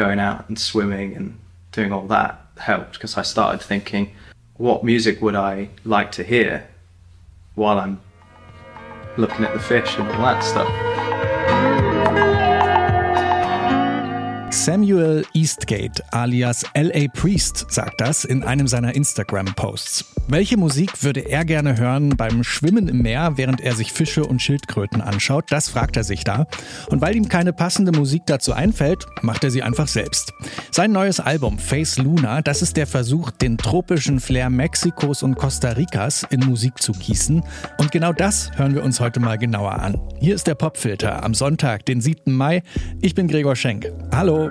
going out and swimming and doing all that helped because I started thinking, what music would I like to hear while I'm looking at the fish and all that stuff. Samuel Eastgate alias LA Priest sagt das in einem seiner Instagram-Posts. Welche Musik würde er gerne hören beim Schwimmen im Meer, während er sich Fische und Schildkröten anschaut? Das fragt er sich da. Und weil ihm keine passende Musik dazu einfällt, macht er sie einfach selbst. Sein neues Album Face Luna, das ist der Versuch, den tropischen Flair Mexikos und Costa Ricas in Musik zu gießen. Und genau das hören wir uns heute mal genauer an. Hier ist der Popfilter am Sonntag, den 7. Mai. Ich bin Gregor Schenk. Hallo.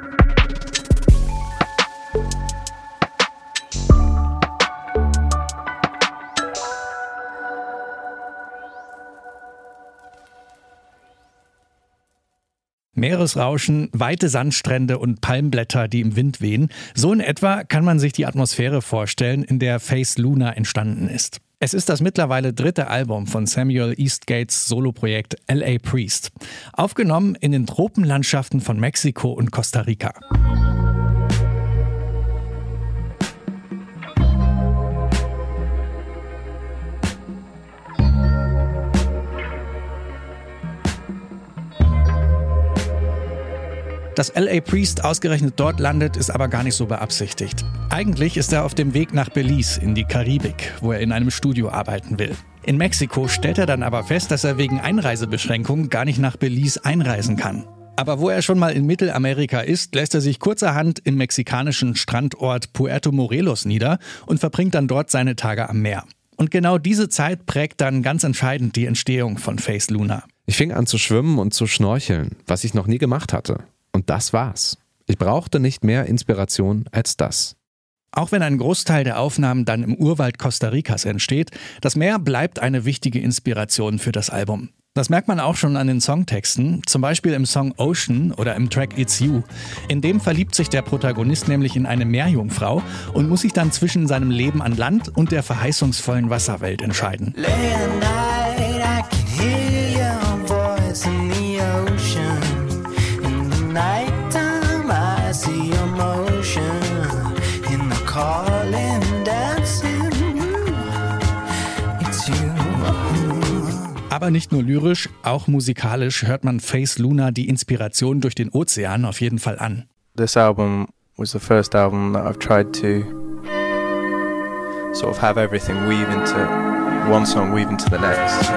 Meeresrauschen, weite Sandstrände und Palmblätter, die im Wind wehen. So in etwa kann man sich die Atmosphäre vorstellen, in der Face Luna entstanden ist. Es ist das mittlerweile dritte Album von Samuel Eastgates Soloprojekt LA Priest, aufgenommen in den Tropenlandschaften von Mexiko und Costa Rica. Dass LA Priest ausgerechnet dort landet, ist aber gar nicht so beabsichtigt. Eigentlich ist er auf dem Weg nach Belize in die Karibik, wo er in einem Studio arbeiten will. In Mexiko stellt er dann aber fest, dass er wegen Einreisebeschränkungen gar nicht nach Belize einreisen kann. Aber wo er schon mal in Mittelamerika ist, lässt er sich kurzerhand im mexikanischen Strandort Puerto Morelos nieder und verbringt dann dort seine Tage am Meer. Und genau diese Zeit prägt dann ganz entscheidend die Entstehung von Face Luna. Ich fing an zu schwimmen und zu schnorcheln, was ich noch nie gemacht hatte. Und das war's. Ich brauchte nicht mehr Inspiration als das. Auch wenn ein Großteil der Aufnahmen dann im Urwald Costa Ricas entsteht, das Meer bleibt eine wichtige Inspiration für das Album. Das merkt man auch schon an den Songtexten, zum Beispiel im Song Ocean oder im Track It's You. In dem verliebt sich der Protagonist nämlich in eine Meerjungfrau und muss sich dann zwischen seinem Leben an Land und der verheißungsvollen Wasserwelt entscheiden. Aber nicht nur lyrisch, auch musikalisch hört man Face Luna die Inspiration durch den Ozean auf jeden Fall an. This album was the first album that I've tried to sort of have everything weave into one song, weave into the next.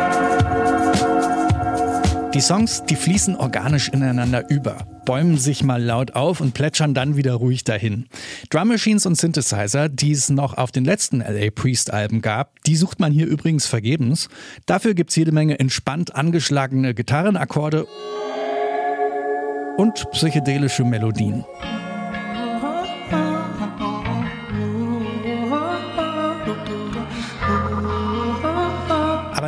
Die Songs, die fließen organisch ineinander über, bäumen sich mal laut auf und plätschern dann wieder ruhig dahin. Drum Machines und Synthesizer, die es noch auf den letzten LA Priest Alben gab, die sucht man hier übrigens vergebens. Dafür gibt es jede Menge entspannt angeschlagene Gitarrenakkorde und psychedelische Melodien.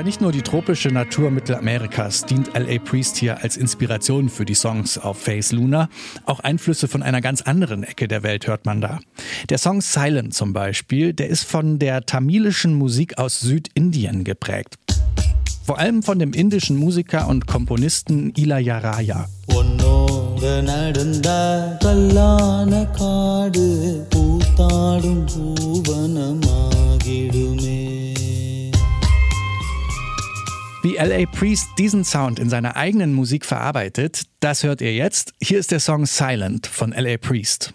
Nicht nur die tropische Natur Mittelamerikas dient LA Priest hier als Inspiration für die Songs auf Face Luna. Auch Einflüsse von einer ganz anderen Ecke der Welt hört man da. Der Song Silent zum Beispiel, der ist von der tamilischen Musik aus Südindien geprägt. Vor allem von dem indischen Musiker und Komponisten Ilayaraya. Wie LA Priest diesen Sound in seiner eigenen Musik verarbeitet, das hört ihr jetzt. Hier ist der Song Silent von LA Priest.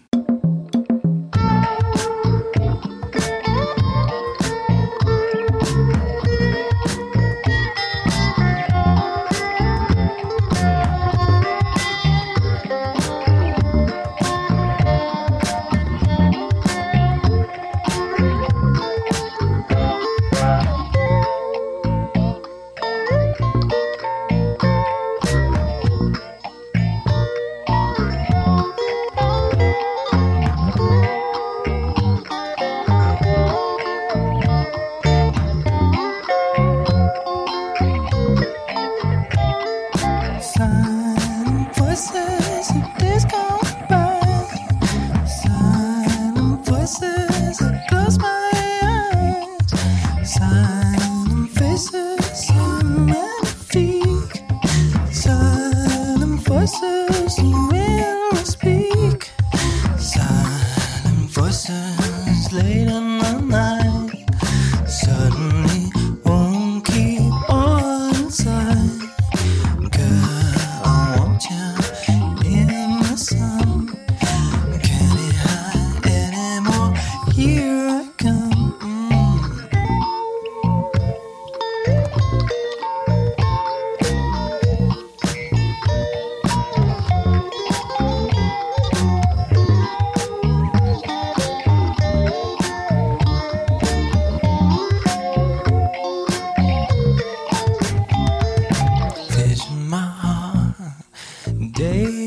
day.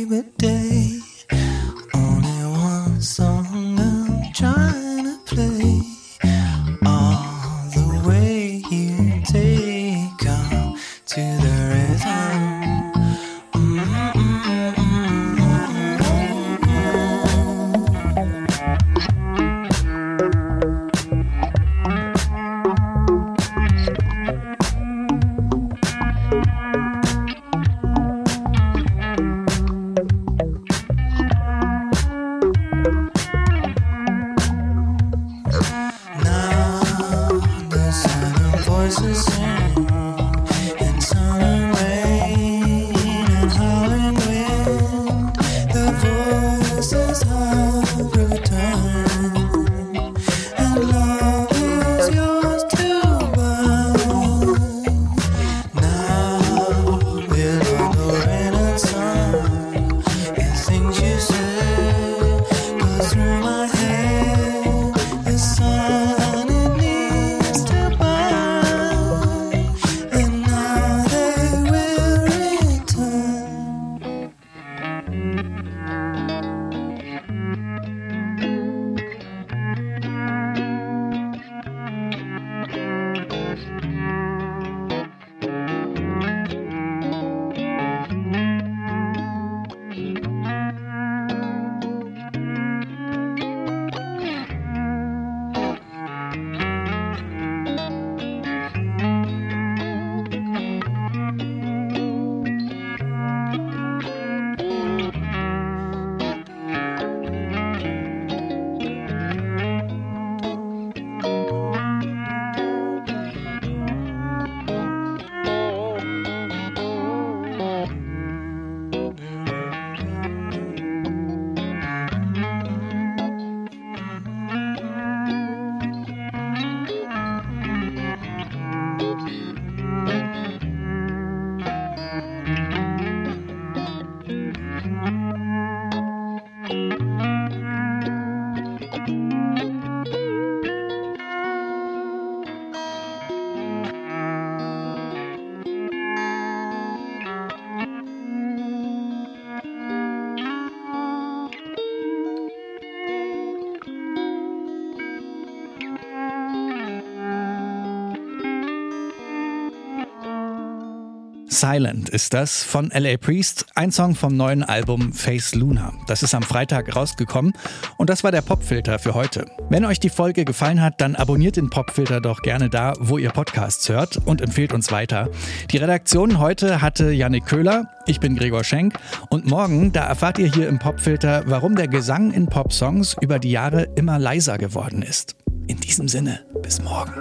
Silent ist das von LA Priest, ein Song vom neuen Album Face Luna. Das ist am Freitag rausgekommen und das war der Popfilter für heute. Wenn euch die Folge gefallen hat, dann abonniert den Popfilter doch gerne da, wo ihr Podcasts hört und empfehlt uns weiter. Die Redaktion heute hatte Yannick Köhler, ich bin Gregor Schenk und morgen, da erfahrt ihr hier im Popfilter, warum der Gesang in Popsongs über die Jahre immer leiser geworden ist. In diesem Sinne, bis morgen.